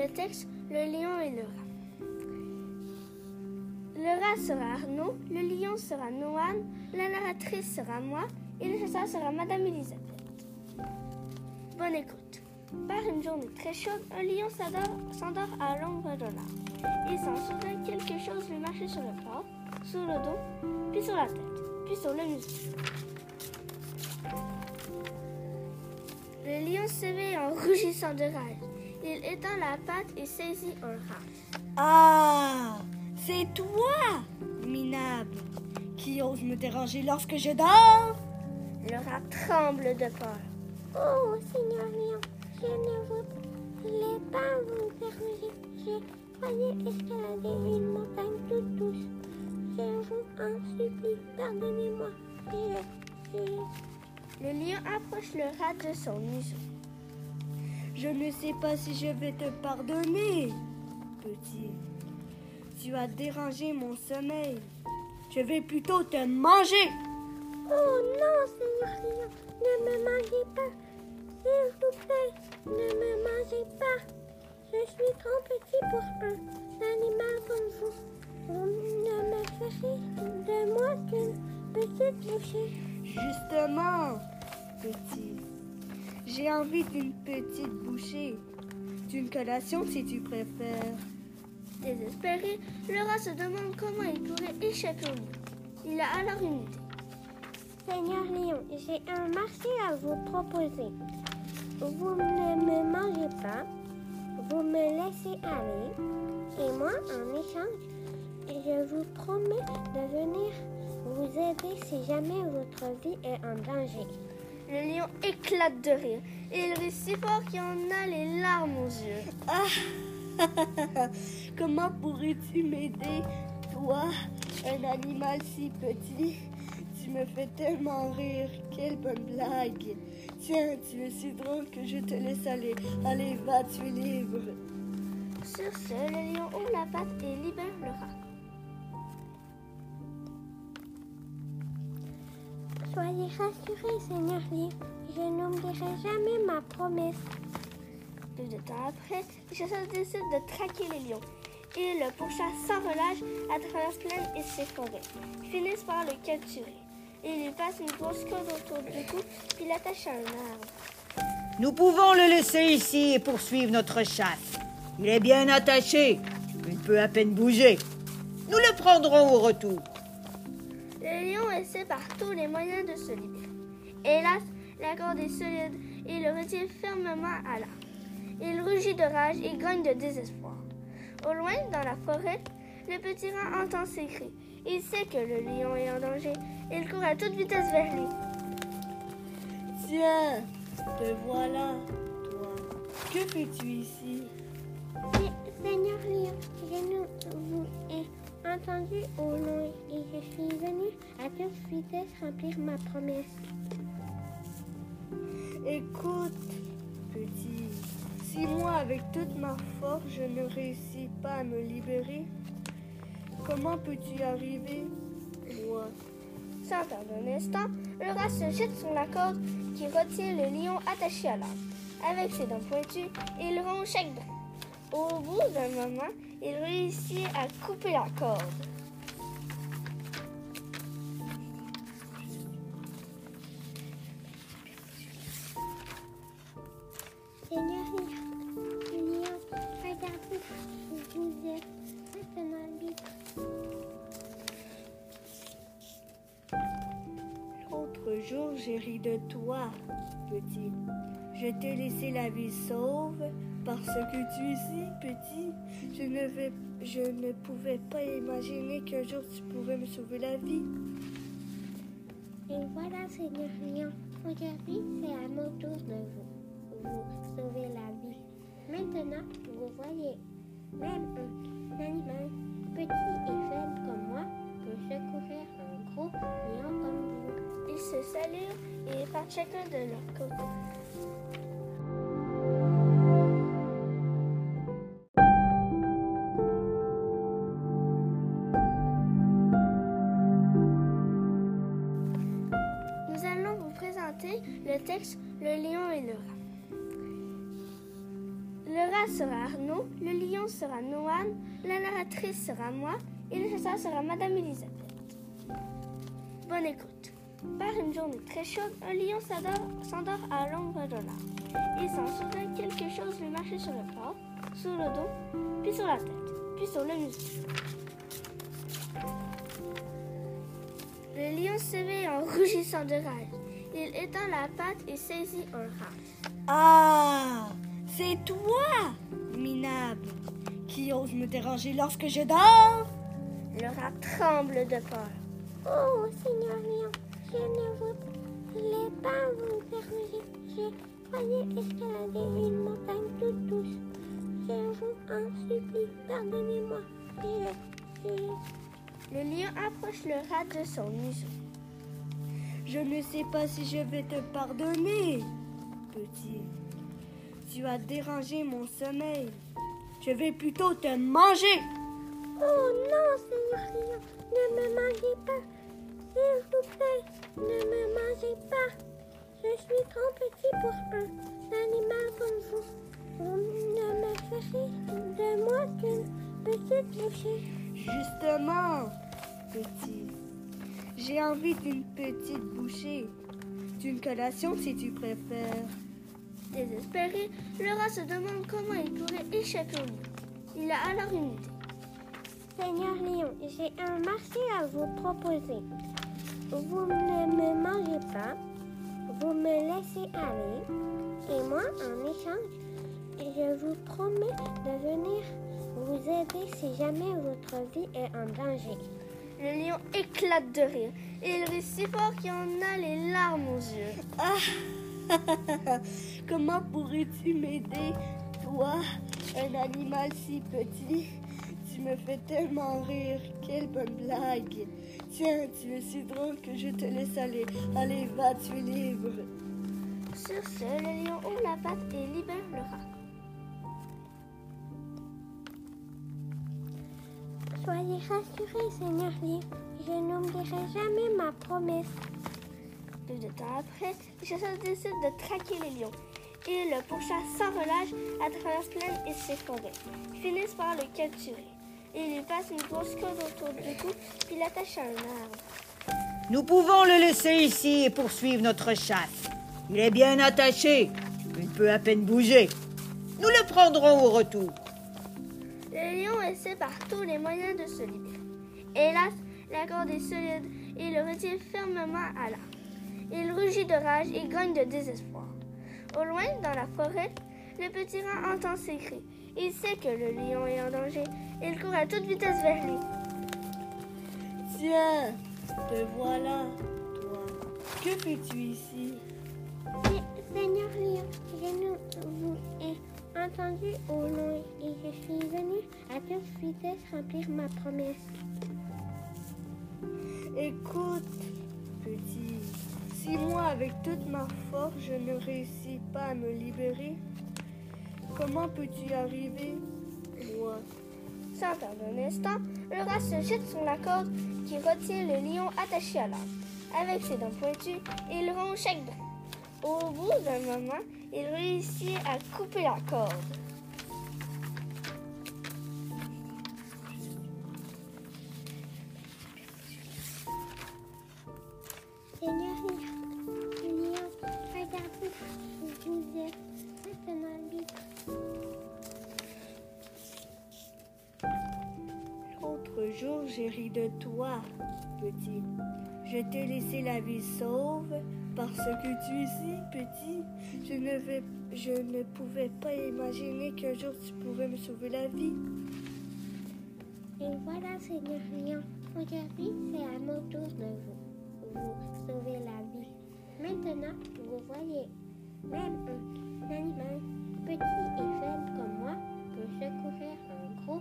le texte Le lion et le rat. Le rat sera Arnaud, le lion sera Noan, la narratrice sera moi et le chasseur sera Madame Elisabeth. Bonne écoute. Par une journée très chaude, un lion s'endort à l'ombre de l'arbre. Il s'en souvient quelque chose lui marchait sur le corps, sur le dos, puis sur la tête, puis sur le museau. Le lion s'éveille en rougissant de rage. Il étend la patte et saisit un rat. Ah, c'est toi, minable, qui ose me déranger lorsque je dors. Le rat tremble de peur. Oh, Seigneur Lion, je ne voulais pas vous déranger. Je croyais escalader une montagne toute douce. Je vous en supplie, pardonnez-moi. Le lion approche le rat de son museau. Je ne sais pas si je vais te pardonner, petit. Tu as dérangé mon sommeil. Je vais plutôt te manger. Oh non, Seigneur ne me mangez pas. S'il vous plaît, ne me mangez pas. Je suis trop petit pour un animal comme vous. Vous ne me ferez de moi qu'une petite bouchée. Justement, petit. J'ai envie d'une petite bouchée. D'une collation si tu préfères. Désespéré, le rat se demande comment il pourrait échapper au lion. Il a alors une idée. Seigneur Lion, j'ai un marché à vous proposer. Vous ne me mangez pas, vous me laissez aller, et moi, en échange, je vous promets de venir vous aider si jamais votre vie est en danger. Le lion éclate de rire et il rit si fort qu'il en a les larmes aux yeux. Ah Comment pourrais-tu m'aider, toi, un animal si petit? Tu me fais tellement rire. Quelle bonne blague. Tiens, tu es si drôle que je te laisse aller. Allez, va, tu es libre. Sur ce, le lion ouvre la patte et libère le rat. Soyez rassurés, Seigneur Lion. Je n'oublierai jamais ma promesse. Peu de temps après, les chasseurs décident de traquer les lions. Ils le pourchassent sans relâche à travers plaines et ses forêts. Ils finissent par le capturer. Ils lui passent une grosse corde autour du cou, puis l'attachent à un arbre. Nous pouvons le laisser ici et poursuivre notre chasse. Il est bien attaché. Il peut à peine bouger. Nous le prendrons au retour. Le lion essaie par tous les moyens de se libérer. Hélas, la corde est solide et il le retient fermement à l'arbre. Il rugit de rage et grogne de désespoir. Au loin, dans la forêt, le petit rat entend ses cris. Il sait que le lion est en danger. Il court à toute vitesse vers lui. Tiens, te voilà, toi. Que fais-tu ici? Seigneur Lion, je nous vous ai entendu au loin et je suis venu à toute vitesse remplir ma promesse. Écoute, petit, si moi, avec toute ma force, je ne réussis pas à me libérer, comment peux-tu y arriver, moi Sans perdre un instant, le rat se jette sur la corde qui retient le lion attaché à l'arbre. Avec ses dents pointues, il rompt chaque dent. Au bout d'un moment, il réussit à couper la corde. Seigneur Lion, regardez, vous êtes maintenant libre. L'autre jour, j'ai ri de toi, petit. Je t'ai laissé la vie sauve parce que tu es si petit. Je ne, pouvais pas imaginer qu'un jour tu pourrais me sauver la vie. Et voilà, Seigneur Lion, aujourd'hui, c'est à mon tour de vous, vous sauver la vie. Maintenant, vous voyez, même un animal petit et faible comme moi peut secourir un gros lion comme vous. Ils se saluent et partent chacun de leur côté. Sera Arnaud, le lion sera Noan, la narratrice sera moi et le chasseur sera Madame Elisabeth. Bonne écoute. Par une journée très chaude, un lion s'endort à l'ombre de l'arbre. Il s'en souvient quelque chose lui marchait sur le corps, sur le dos, puis sur la tête, puis sur le museau. Le lion s'éveille en rougissant de rage. Il étend la patte et saisit un rat. Ah, c'est toi, minable, qui ose me déranger lorsque je dors. Le rat tremble de peur. Oh, Seigneur Lion, je ne voulais pas vous déranger. Je croyais escalader une montagne toute douce. Je vous en supplie, pardonnez-moi. Le lion approche le rat de son museau. Je ne sais pas si je vais te pardonner, petit. Tu as dérangé mon sommeil. Je vais plutôt te manger. Oh non, Seigneur Lion, ne me mangez pas. S'il vous plaît, ne me mangez pas. Je suis trop petit pour un animal comme vous. Vous ne me ferez de moi qu'une petite bouchée. Justement, petit. J'ai envie d'une petite bouchée. D'une collation si tu préfères. Désespéré, le rat se demande comment il pourrait échapper au lion. Il a alors une idée. Seigneur Lion, j'ai un marché à vous proposer. Vous ne me mangez pas, vous me laissez aller, et moi, en échange, je vous promets de venir vous aider si jamais votre vie est en danger. Le lion éclate de rire et il rit si fort qu'il en a les larmes aux yeux. Ah Comment pourrais-tu m'aider, toi, un animal si petit? Tu me fais tellement rire. Quelle bonne blague. Tiens, tu es si drôle que je te laisse aller. Allez, va, tu es libre. Sur ce, le lion ouvre la patte et libère le rat. Soyez rassurés, Seigneur Lion. Je n'oublierai jamais ma promesse. De temps après, les chasseurs décident de traquer les lions. Ils le pourchassent sans relâche à travers plaines et ses forêts. Ils finissent par le capturer. Ils lui passent une grosse corde autour du cou, puis l'attachent à un arbre. Nous pouvons le laisser ici et poursuivre notre chasse. Il est bien attaché. Il peut à peine bouger. Nous le prendrons au retour. Le lion essaie par tous les moyens de se libérer. Hélas, la corde est solide et il le retient fermement à l'arbre. Il rugit de rage et grogne de désespoir. Au loin, dans la forêt, le petit rat entend ses cris. Il sait que le lion est en danger. Il court à toute vitesse vers lui. Tiens, te voilà, toi. Que fais-tu ici? Se- Seigneur Lion, je nous vous ai entendu au loin et je suis venu à toute vitesse remplir ma promesse. Écoute, petit, si moi, avec toute ma force, je ne réussis pas à me libérer, comment peux-tu y arriver, moi Sans perdre un instant, le rat se jette sur la corde qui retient le lion attaché à l'arbre. Avec ses dents pointues, il rompt chaque dent. Au bout d'un moment, il réussit à couper la corde. Petit. Je t'ai laissé la vie sauve parce que tu es si petit. Je ne, je ne pouvais pas imaginer qu'un jour tu pourrais me sauver la vie. Et voilà, Seigneur Lion, aujourd'hui, c'est à mon tour de vous, vous sauver la vie. Maintenant, vous voyez, même un animal petit et faible comme moi peut secourir un gros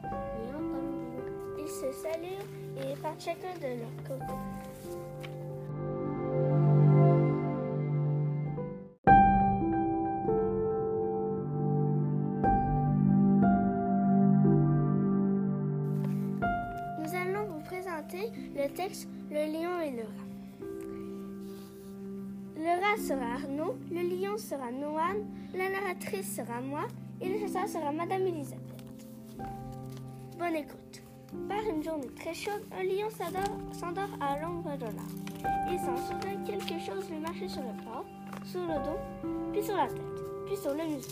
se saluent et partent chacun de leur côté. Nous allons vous présenter le texte Le lion et le rat. Le rat sera Arnaud, le lion sera Noan, la narratrice sera moi et le chasseur sera Madame Elisabeth. Bonne écoute. Par une journée très chaude, un lion s'endort à l'ombre de l'arbre. Il sent soudain quelque chose lui marcher sur le corps, sur le dos, puis sur la tête, puis sur le museau.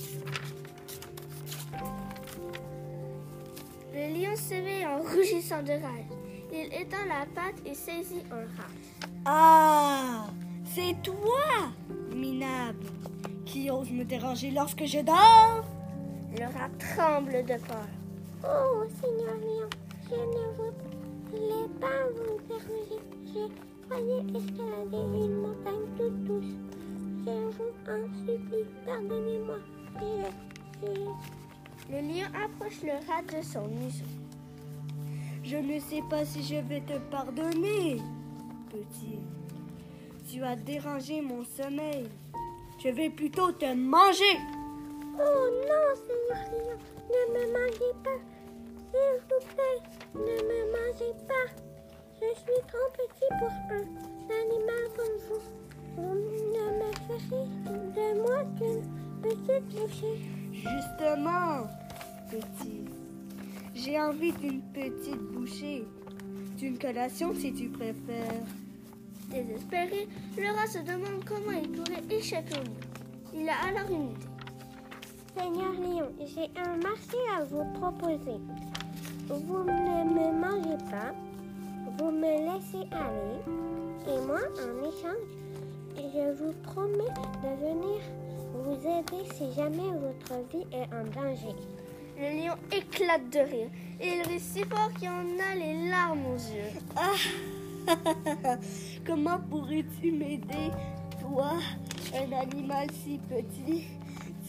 Le lion s'éveille en rougissant de rage. Il étend la patte et saisit un rat. Ah, c'est toi, minable, qui ose me déranger lorsque je dors? Le rat tremble de peur. Oh, Seigneur Lion, je ne voulais pas vous déranger. Je croyais escalader une montagne toute douce. Je vous en supplie, pardonnez-moi. Je, je... Le lion approche le rat de son museau. Je ne sais pas si je vais te pardonner, petit. Tu as dérangé mon sommeil. Je vais plutôt te manger. Oh non, Seigneur Lion, ne me mangez pas. S'il vous plaît, ne me mangez pas. Je suis trop petit pour un animal comme vous. Vous ne me ferez de moi qu'une petite bouchée. Justement, petit. J'ai envie d'une petite bouchée. D'une collation si tu préfères. Désespéré, le rat se demande comment il pourrait échapper au lion. Il a alors une idée. Seigneur Lion, j'ai un marché à vous proposer. Vous ne me mangez pas, vous me laissez aller, et moi, en échange, je vous promets de venir vous aider si jamais votre vie est en danger. Le lion éclate de rire et il rit si fort qu'il en a les larmes aux yeux. Ah Comment pourrais-tu m'aider, toi, un animal si petit?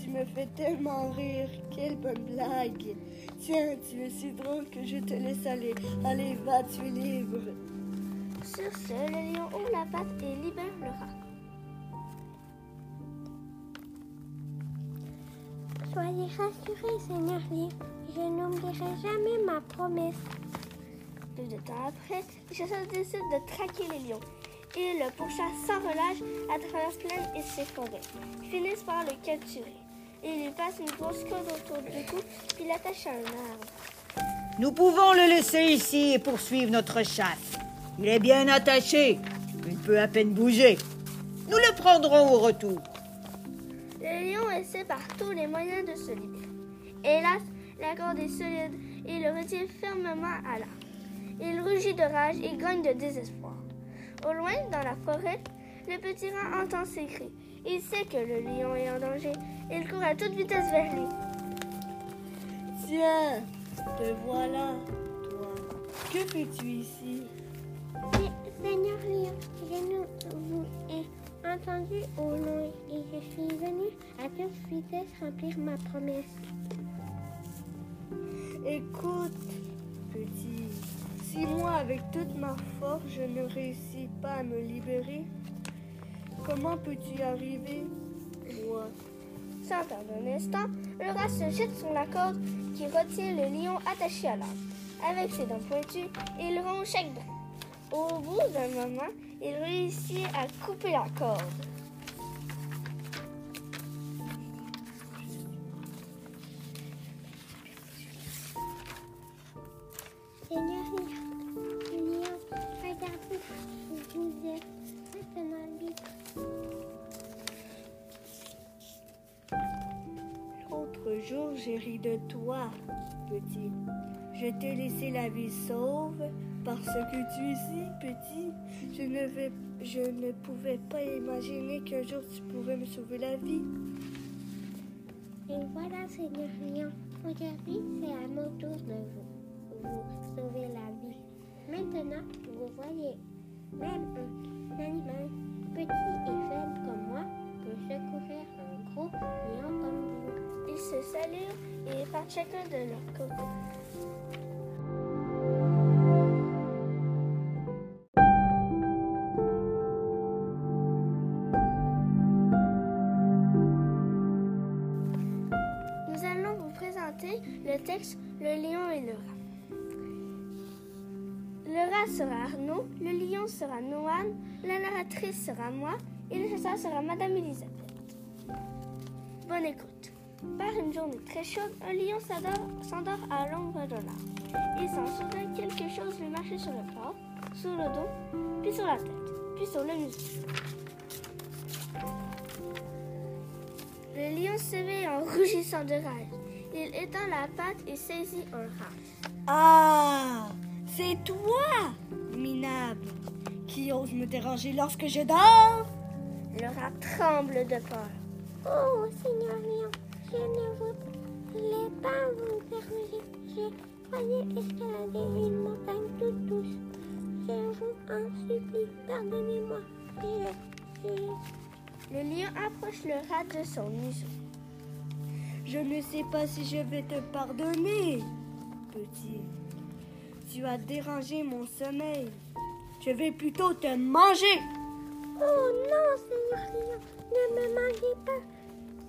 Tu me fais tellement rire. Quelle bonne blague. Tiens, tu es si drôle que je te laisse aller. Allez, va, tu es libre. Sur ce, le lion ouvre la patte et libère le rat. Soyez rassurés, Seigneur Lion. Je n'oublierai jamais ma promesse. Peu de temps après, les chasseurs décident de traquer les lions. Ils le pourchassent sans relâche à travers plaines et ses forêts. Finissent par le capturer. Ils lui passent une grosse corde autour du cou, puis l'attachent à un arbre. Nous pouvons le laisser ici et poursuivre notre chasse. Il est bien attaché. Il peut à peine bouger. Nous le prendrons au retour. Le lion essaie par tous les moyens de se libérer. Hélas, la corde est solide et il le retient fermement à l'arbre. Il rugit de rage et gagne de désespoir. Au loin, dans la forêt, le petit rat entend ses cris. Il sait que le lion est en danger. Il court à toute vitesse vers lui. Tiens, te voilà, toi. Que fais-tu ici? Seigneur Lion, je vous ai entendu au loin et je suis venu à toute vitesse remplir ma promesse. Écoute, petit, si moi, avec toute ma force, je ne réussis pas à me libérer, comment peux-tu y arriver, moi? Sans perdre un instant, le rat se jette sur la corde qui retient le lion attaché à l'arbre. Avec ses dents pointues, il rompt chaque dent. Au bout d'un moment, il réussit à couper la corde. J'ai ri de toi, petit. Je t'ai laissé la vie sauve parce que tu es si petit. Je ne, je ne pouvais pas imaginer qu'un jour tu pourrais me sauver la vie. Et voilà, Seigneur Lion, aujourd'hui, c'est à mon tour de vous, vous sauver la vie. Maintenant, vous voyez, même un animal chacun de leur côté. Nous allons vous présenter le texte Le lion et le rat. Le rat sera Arnaud, le lion sera Noan, la narratrice sera moi et le chasseur sera Madame Elisabeth. Bonne écoute. Par une journée très chaude, un lion s'endort à l'ombre de l'arbre. Et sans soudain, quelque chose lui marchait sur le corps, sur le dos, puis sur la tête, puis sur le museau. Le lion s'éveille en rougissant de rage. Il étend la patte et saisit un rat. Ah, c'est toi, minable, qui ose me déranger lorsque je dors? Le rat tremble de peur. Oh, Seigneur Lion, je ne voulais pas vous déranger. Je croyais escalader une montagne toute douce. Je vous en supplie, pardonnez-moi. Je, je... Le lion approche le rat de son museau. Je ne sais pas si je vais te pardonner, petit. Tu as dérangé mon sommeil. Je vais plutôt te manger. Oh non, Seigneur Lion, ne me mangez pas.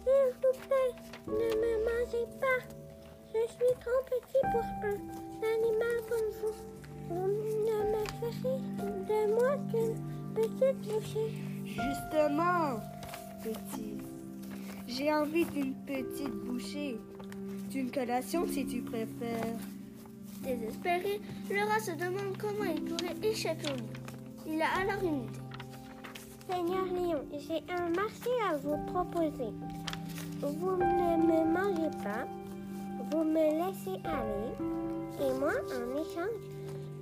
S'il vous plaît, ne me mangez pas. Je suis trop petit pour un animal comme vous. Vous ne me ferez de moi qu'une petite bouchée. Justement, petit. J'ai envie d'une petite bouchée. D'une collation si tu préfères. Désespéré, le rat se demande comment il pourrait échapper au lion. Il a alors une idée. Seigneur Lion, j'ai un marché à vous proposer. Vous ne me mangez pas, vous me laissez aller, et moi, en échange,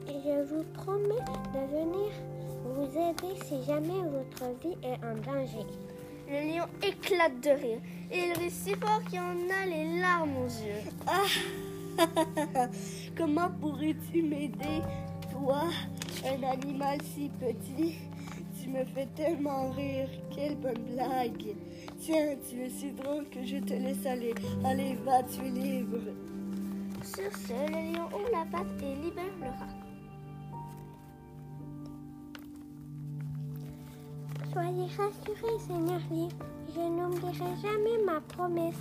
je vous promets de venir vous aider si jamais votre vie est en danger. Le lion éclate de rire et il rit si fort qu'il en a les larmes aux yeux. Ah Comment pourrais-tu m'aider, toi, un animal si petit? Tu me fais tellement rire. Quelle bonne blague. Tiens, tu es si drôle que je te laisse aller. Allez, va, tu es libre. Sur ce, le lion ouvre la patte et libère le rat. Soyez rassurés, Seigneur Lion. Je n'oublierai jamais ma promesse.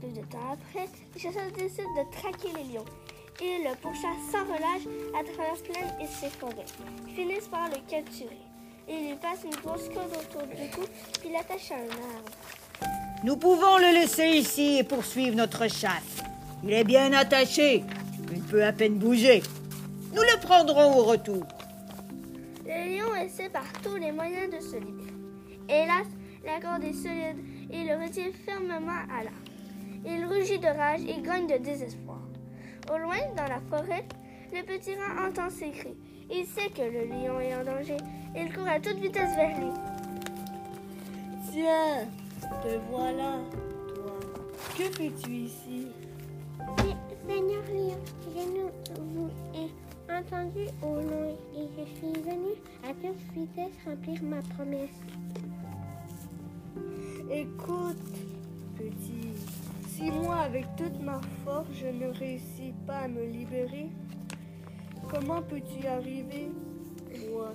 Peu de temps après, les chasseurs décident de traquer les lions. Ils le pourchassent sans relâche à travers plaines et ses forêts. Ils finissent par le capturer. Ils lui passent une grosse corde autour du cou, puis l'attachent à un arbre. Nous pouvons le laisser ici et poursuivre notre chasse. Il est bien attaché. Il peut à peine bouger. Nous le prendrons au retour. Le lion essaie par tous les moyens de se libérer. Hélas, la corde est solide et il le retient fermement à l'arbre. Il rugit de rage et gagne de désespoir. Au loin, dans la forêt, le petit rat entend ses cris. Il sait que le lion est en danger. Il court à toute vitesse vers lui. Tiens, te voilà, toi. Que fais-tu ici? Seigneur Lion, je vous ai entendu au loin et je suis venu à toute vitesse remplir ma promesse. Écoute, petit, si moi, avec toute ma force, je ne réussis pas à me libérer, comment peux-tu y arriver, moi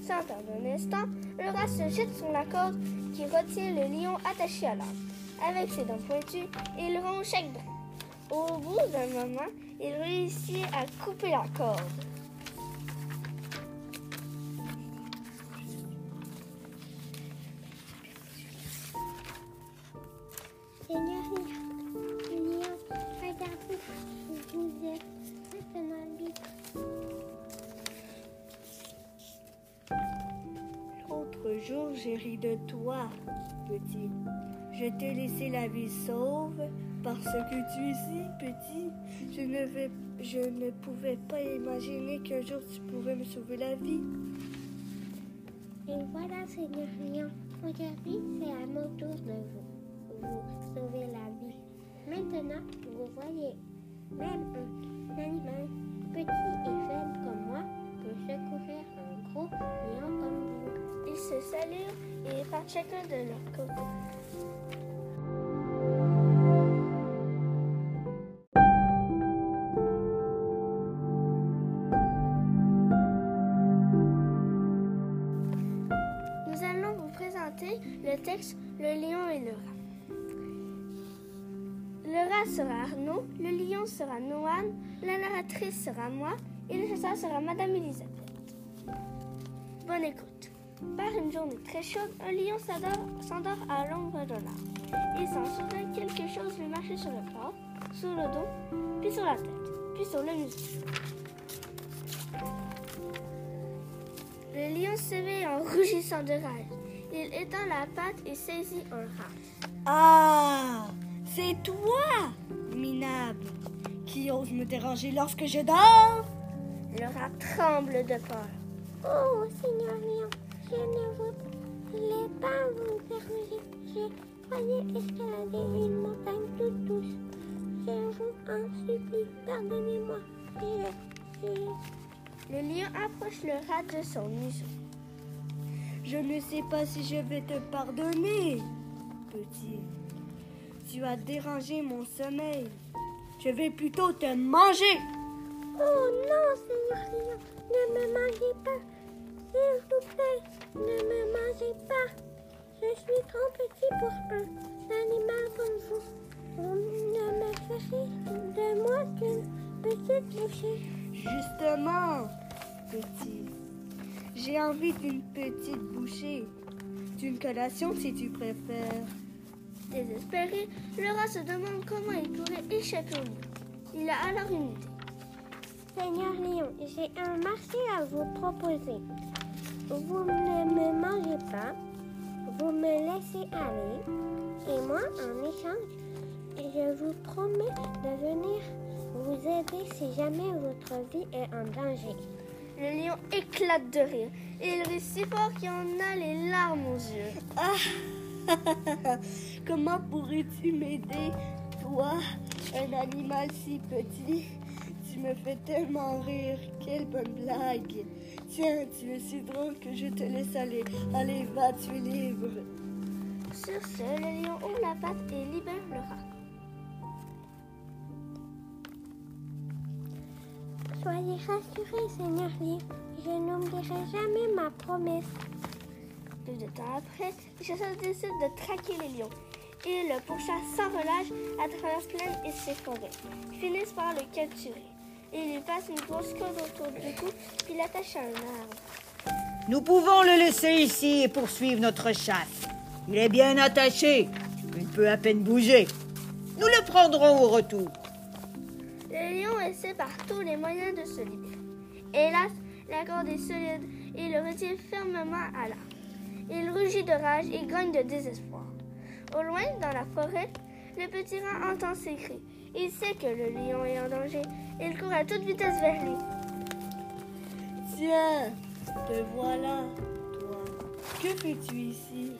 Sans perdre un instant, le rat se jette sur la corde qui retient le lion attaché à l'arbre. Avec ses dents pointues, il rompt chaque brin. Au bout d'un moment, il réussit à couper la corde. T'ai laissé la vie sauve parce que tu es si petit. Je ne, vais, je ne pouvais pas imaginer qu'un jour tu pourrais me sauver la vie. Et voilà, Seigneur Lion, aujourd'hui, c'est à mon tour de vous, vous sauver la vie. Maintenant, vous voyez, même un animal petit et faible comme moi peut secourir un gros lion comme vous. Ils se saluent et partent chacun de leur côté. Sera Arnaud, le lion sera Noan, la narratrice sera moi et le chasseur sera Madame Elisabeth. Bonne écoute. Par une journée très chaude, un lion s'endort à l'ombre de l'arbre. Il s'en souvient quelque chose lui marchait sur le corps, sur le dos, puis sur la tête, puis sur le museau. Le lion s'éveille en rougissant de rage. Il étend la patte et saisit un rat. Ah, c'est toi, minable, qui ose me déranger lorsque je dors. Le rat tremble de peur. Oh, Seigneur Lion, je ne voulais pas vous déranger. Je croyais escalader une montagne toute douce. Je vous en supplie, pardonnez-moi. Je... Le lion approche le rat de son museau. Je ne sais pas si je vais te pardonner, petit. Tu as dérangé mon sommeil. Je vais plutôt te manger. Oh non, Seigneur Lion, ne me mangez pas. S'il vous plaît, ne me mangez pas. Je suis trop petit pour un animal comme vous. Vous ne me ferez de moi qu'une petite bouchée. Justement, petit. J'ai envie d'une petite bouchée. D'une collation si tu préfères. Désespéré, le rat se demande comment il pourrait échapper au lion. Il a alors une idée. Seigneur Lion, j'ai un marché à vous proposer. Vous ne me mangez pas, vous me laissez aller, et moi, en échange, je vous promets de venir vous aider si jamais votre vie est en danger. Le lion éclate de rire et il rit si fort qu'il en a les larmes aux yeux. Ah, comment pourrais-tu m'aider, toi, un animal si petit? Tu me fais tellement rire. Quelle bonne blague. Tiens, tu es si drôle que je te laisse aller. Allez, va, tu es libre. Sur ce, le lion ouvre la patte et libère le rat. Soyez rassurés, Seigneur Lion, je n'oublierai jamais ma promesse. Peu de temps après, les chasseurs décident de traquer les lions. Ils le pourchassent sans relâche à travers plaines et ses forêts. Ils finissent par le capturer. Ils lui passent une grosse corde autour du cou, puis l'attachent à un arbre. Nous pouvons le laisser ici et poursuivre notre chasse. Il est bien attaché. Il peut à peine bouger. Nous le prendrons au retour. Le lion essaie par tous les moyens de se libérer. Hélas, la corde est solide et il le retient fermement à l'arbre. Il rugit de rage et grogne de désespoir. Au loin, dans la forêt, le petit rat entend ses cris. Il sait que le lion est en danger. Il court à toute vitesse vers lui. Tiens, te voilà, toi. Que fais-tu ici?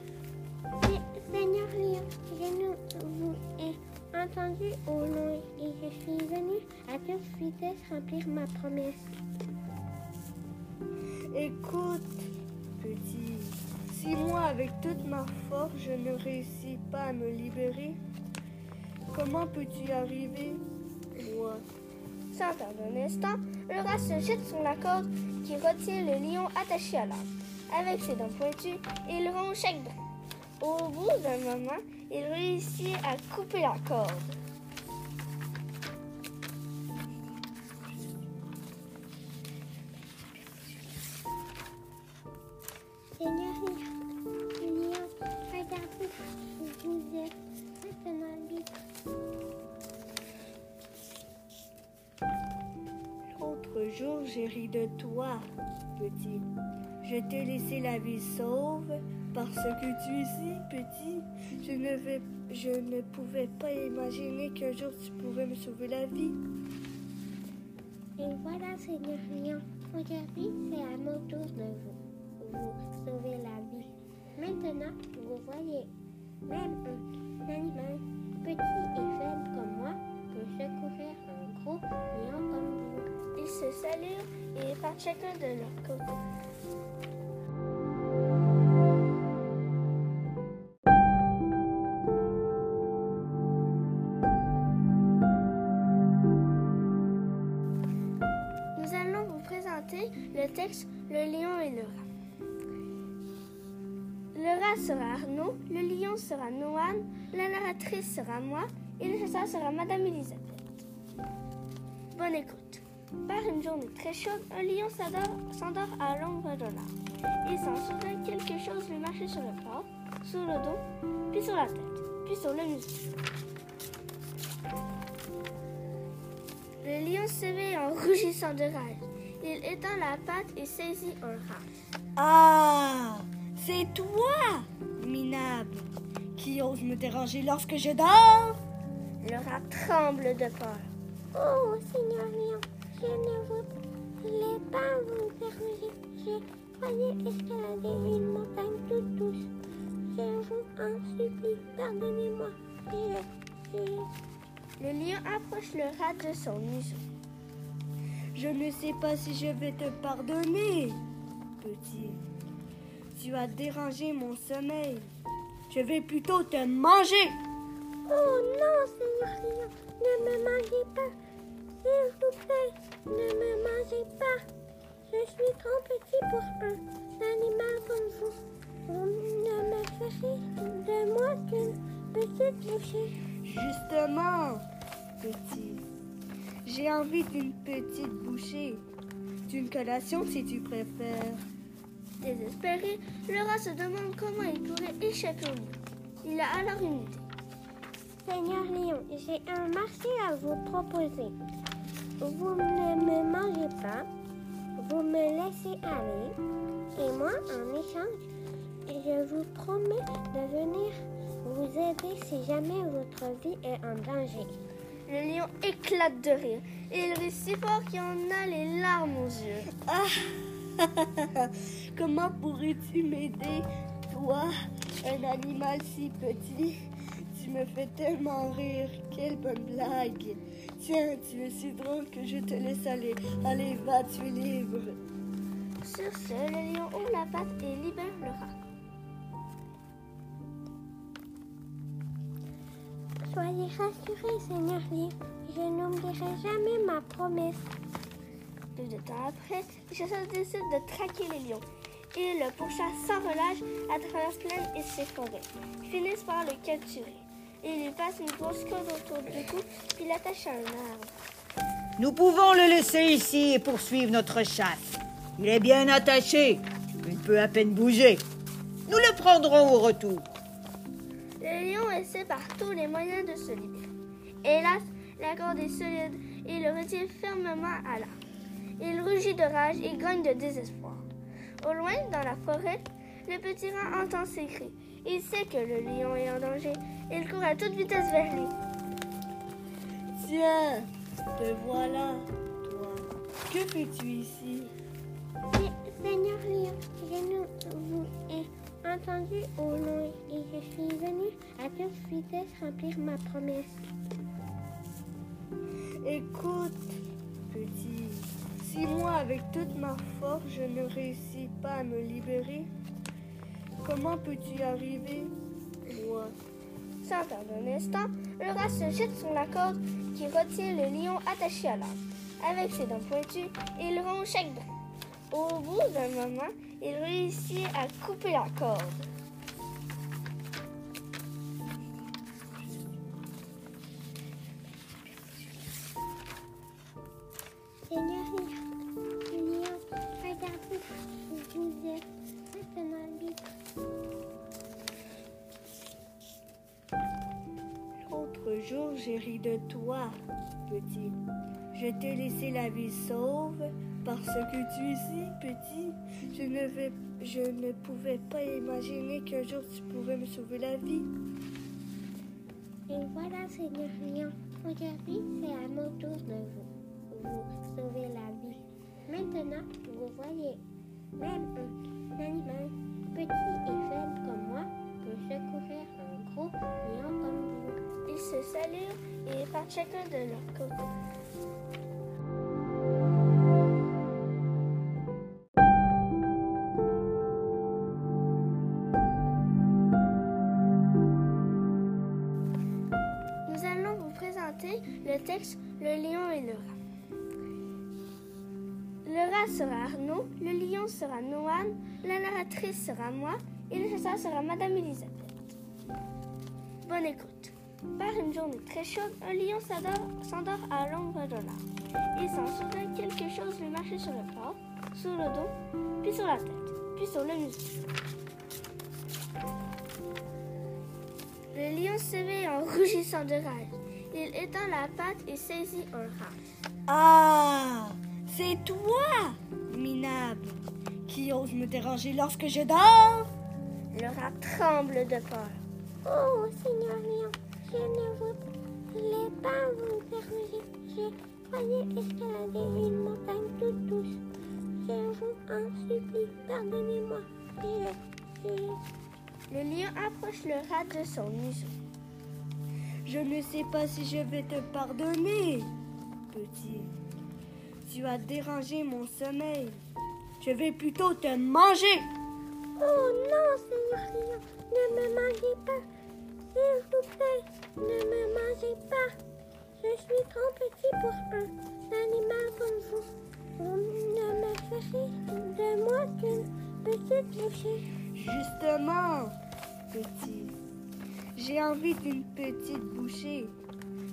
Se- Seigneur Lion, je vous ai entendu au loin et je suis venu à toute vitesse remplir ma promesse. Écoute, petit, si moi, avec toute ma force, je ne réussis pas à me libérer, comment peux-tu y arriver, moi Sans perdre un instant, le rat se jette sur la corde qui retient le lion attaché à l'arbre. Avec ses dents pointues, il ronge chaque brin. Au bout d'un moment, il réussit à couper la corde. J'ai ri de toi, petit. Je t'ai laissé la vie sauve parce que tu es si petit. Je ne, je ne pouvais pas imaginer qu'un jour tu pourrais me sauver la vie. Et voilà, Seigneur Lion, aujourd'hui c'est à mon tour de vous, vous sauver la vie. Maintenant, vous voyez, même un chacun de leur. Nous allons vous présenter le texte Le lion et le rat. Le rat sera Arnaud, le lion sera Noan, la narratrice sera moi et le chasseur sera Madame Elisabeth. Bonne écoute. Par une journée très chaude, un lion s'endort à l'ombre de l'arbre. Il s'en souvint quelque chose lui marchait sur le corps, sous le dos, puis sur la tête, puis sur le museau. Le lion s'éveille en rougissant de rage. Il étend la patte et saisit un rat. Ah, c'est toi, minable, qui ose me déranger lorsque je dors? Le rat tremble de peur. Oh, Seigneur Lion, je ne voulais pas vous déranger. Je croyais escalader une montagne toute douce. Je vous en supplie, pardonnez-moi. Je, je... Le lion approche le rat de son museau. Je ne sais pas si je vais te pardonner, petit. Tu as dérangé mon sommeil. Je vais plutôt te manger. Oh non, Seigneur Lion, ne me mangez pas. S'il vous plaît, ne me mangez pas. Je suis trop petit pour un animal comme vous. Vous ne me ferez de moi qu'une petite bouchée. Justement, petit. J'ai envie d'une petite bouchée. D'une collation si tu préfères. Désespéré, le rat se demande comment il pourrait échapper au lion. Il a alors une idée. Seigneur Lion, j'ai un marché à vous proposer. Vous ne me mangez pas, vous me laissez aller, et moi, en échange, je vous promets de venir vous aider si jamais votre vie est en danger. Le lion éclate de rire et il rit si fort qu'il en a les larmes aux yeux. Ah Comment pourrais-tu m'aider, toi, un animal si petit? Tu me fais tellement rire. Tiens, tu es si drôle que je te laisse aller. Allez, va, tu es libre. Sur ce, le lion ouvre la patte et libère le rat. Soyez rassurés, Seigneur Lion, je n'oublierai jamais ma promesse. Peu de temps après, les chasseurs décident de traquer les lions. Ils le pourchassent sans relâche à travers plaines et ses forêts. Ils finissent par le capturer. Ils lui passent une grosse corde autour du cou, puis l'attachent à un arbre. Nous pouvons le laisser ici et poursuivre notre chasse. Il est bien attaché. Il peut à peine bouger. Nous le prendrons au retour. Le lion essaie par tous les moyens de se libérer. Hélas, la corde est solide et il le retient fermement à l'arbre. Il rugit de rage et grogne de désespoir. Au loin, dans la forêt, le petit rat entend ses cris. Il sait que le lion est en danger. Il court à toute vitesse vers lui. Tiens, te voilà, toi. Que fais-tu ici? Se- Seigneur Lion, je vous ai entendu au loin et je suis venu à toute vitesse remplir ma promesse. Écoute, petit, si moi, avec toute ma force, je ne réussis pas à me libérer, comment peux-tu y arriver, moi Sans perdre un instant, le rat se jette sur la corde qui retient le lion attaché à l'arbre. Avec ses dents pointues, il rompt chaque dent. Au bout d'un moment, il réussit à couper la corde. T'ai laissé la vie sauve parce que tu es si petit. Je ne, vais, je ne pouvais pas imaginer qu'un jour tu pouvais me sauver la vie. Et voilà, Seigneur Lion, aujourd'hui c'est à mon tour de vous, vous sauver la vie. Maintenant, vous voyez, même un animal petit et faible comme moi peut secourir un gros lion comme vous. Ils se saluent et partent chacun de leur côté. Sera Arnaud, le lion sera Noan, la narratrice sera moi et le chasseur sera Madame Elisabeth. Bonne écoute. Par une journée très chaude, un lion s'endort à l'ombre de l'arbre. Il s'en souvint quelque chose lui marchait sur le corps, sous le dos, puis sur la tête, puis sur le museau. Le lion s'éveille en rougissant de rage. Il étend la patte et saisit un rat. Ah, c'est toi, minable, qui ose me déranger lorsque je dors. Le rat tremble de peur. Oh, Seigneur Lion, je ne voulais pas vous déranger. Je croyais escalader une montagne toute douce. Je vous en supplie, pardonnez-moi. Je... Le lion approche le rat de son museau. Je ne sais pas si je vais te pardonner, petit. Tu as dérangé mon sommeil. Je vais plutôt te manger. Oh non, Seigneur Lion, ne me mangez pas. S'il vous plaît, ne me mangez pas. Je suis trop petit pour un animal comme vous. Vous ne me ferez de moi qu'une petite bouchée. Justement, petit. J'ai envie d'une petite bouchée.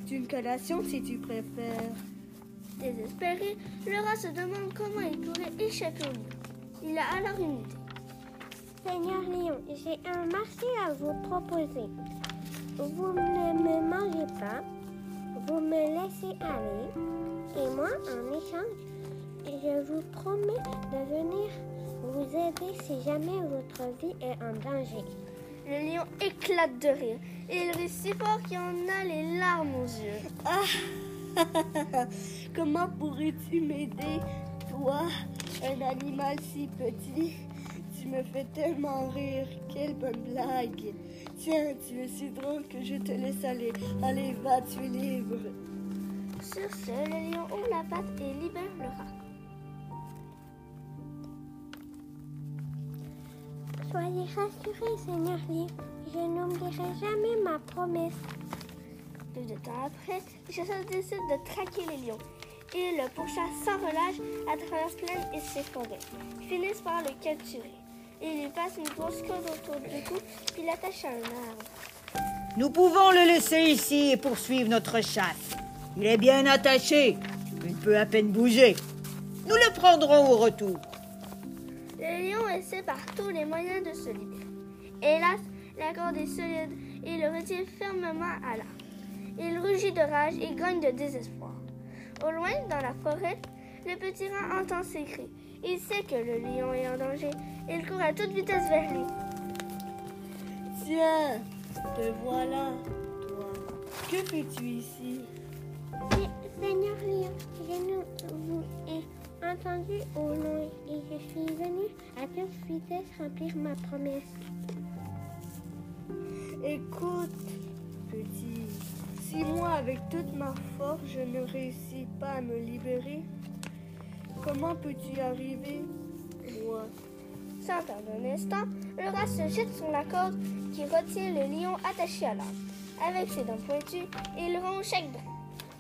D'une collation si tu préfères. Désespéré, le rat se demande comment il pourrait échapper au lion. Il a alors une idée. Seigneur Lion, j'ai un marché à vous proposer. Vous ne me mangez pas, vous me laissez aller, et moi, en échange, je vous promets de venir vous aider si jamais votre vie est en danger. Le lion éclate de rire et il rit si fort qu'il en a les larmes aux yeux. Ah, comment pourrais-tu m'aider, toi, un animal si petit? Tu me fais tellement rire. Quelle bonne blague. Tiens, tu es si drôle que je te laisse aller. Allez, va, tu libre. Sur ce, le lion ouvre la patte et libère le rat. Soyez rassurés, Seigneur Lion, je n'oublierai jamais ma promesse. Peu de temps après, les chasseurs décident de traquer les lions. Ils le pourchassent sans relâche à travers plaines et ses forêts. Ils finissent par le capturer. Ils lui passent une grosse corde autour du cou puis l'attachent à un arbre. Nous pouvons le laisser ici et poursuivre notre chasse. Il est bien attaché. Il peut à peine bouger. Nous le prendrons au retour. Le lion essaie par tous les moyens de se libérer. Hélas, la corde est solide et le retient fermement à l'arbre. Il rugit de rage et grogne de désespoir. Au loin, dans la forêt, le petit rat entend ses cris. Il sait que le lion est en danger. Il court à toute vitesse vers lui. Tiens, te voilà, toi. Que fais-tu ici? Se- Seigneur Lion, je nous vous ai entendu au loin et je suis venu à toute vitesse remplir ma promesse. Écoute, petit, si moi, avec toute ma force, je ne réussis pas à me libérer, comment peux-tu y arriver, moi Sans perdre un instant, le rat se jette sur la corde qui retient le lion attaché à l'arbre. Avec ses dents pointues, il rompt chaque dent.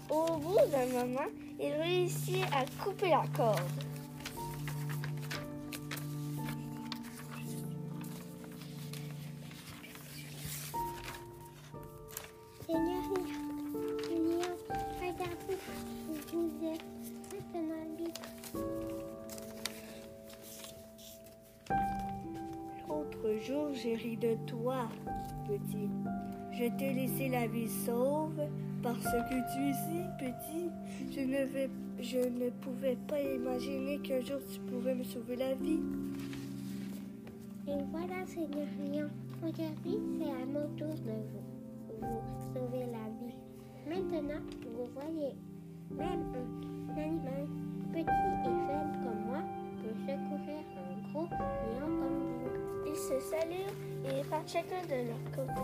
Au bout d'un moment, il réussit à couper la corde. Petit. Je t'ai laissé la vie sauve parce que tu es si petit. Je ne, je ne pouvais pas imaginer qu'un jour tu pourrais me sauver la vie. Et voilà, Seigneur Lion, aujourd'hui c'est à mon tour de vous, vous sauver la vie. Maintenant, vous voyez, même un animal petit et faible comme moi peut secourir un gros lion comme. Ils se saluent et partent chacun de leur côté.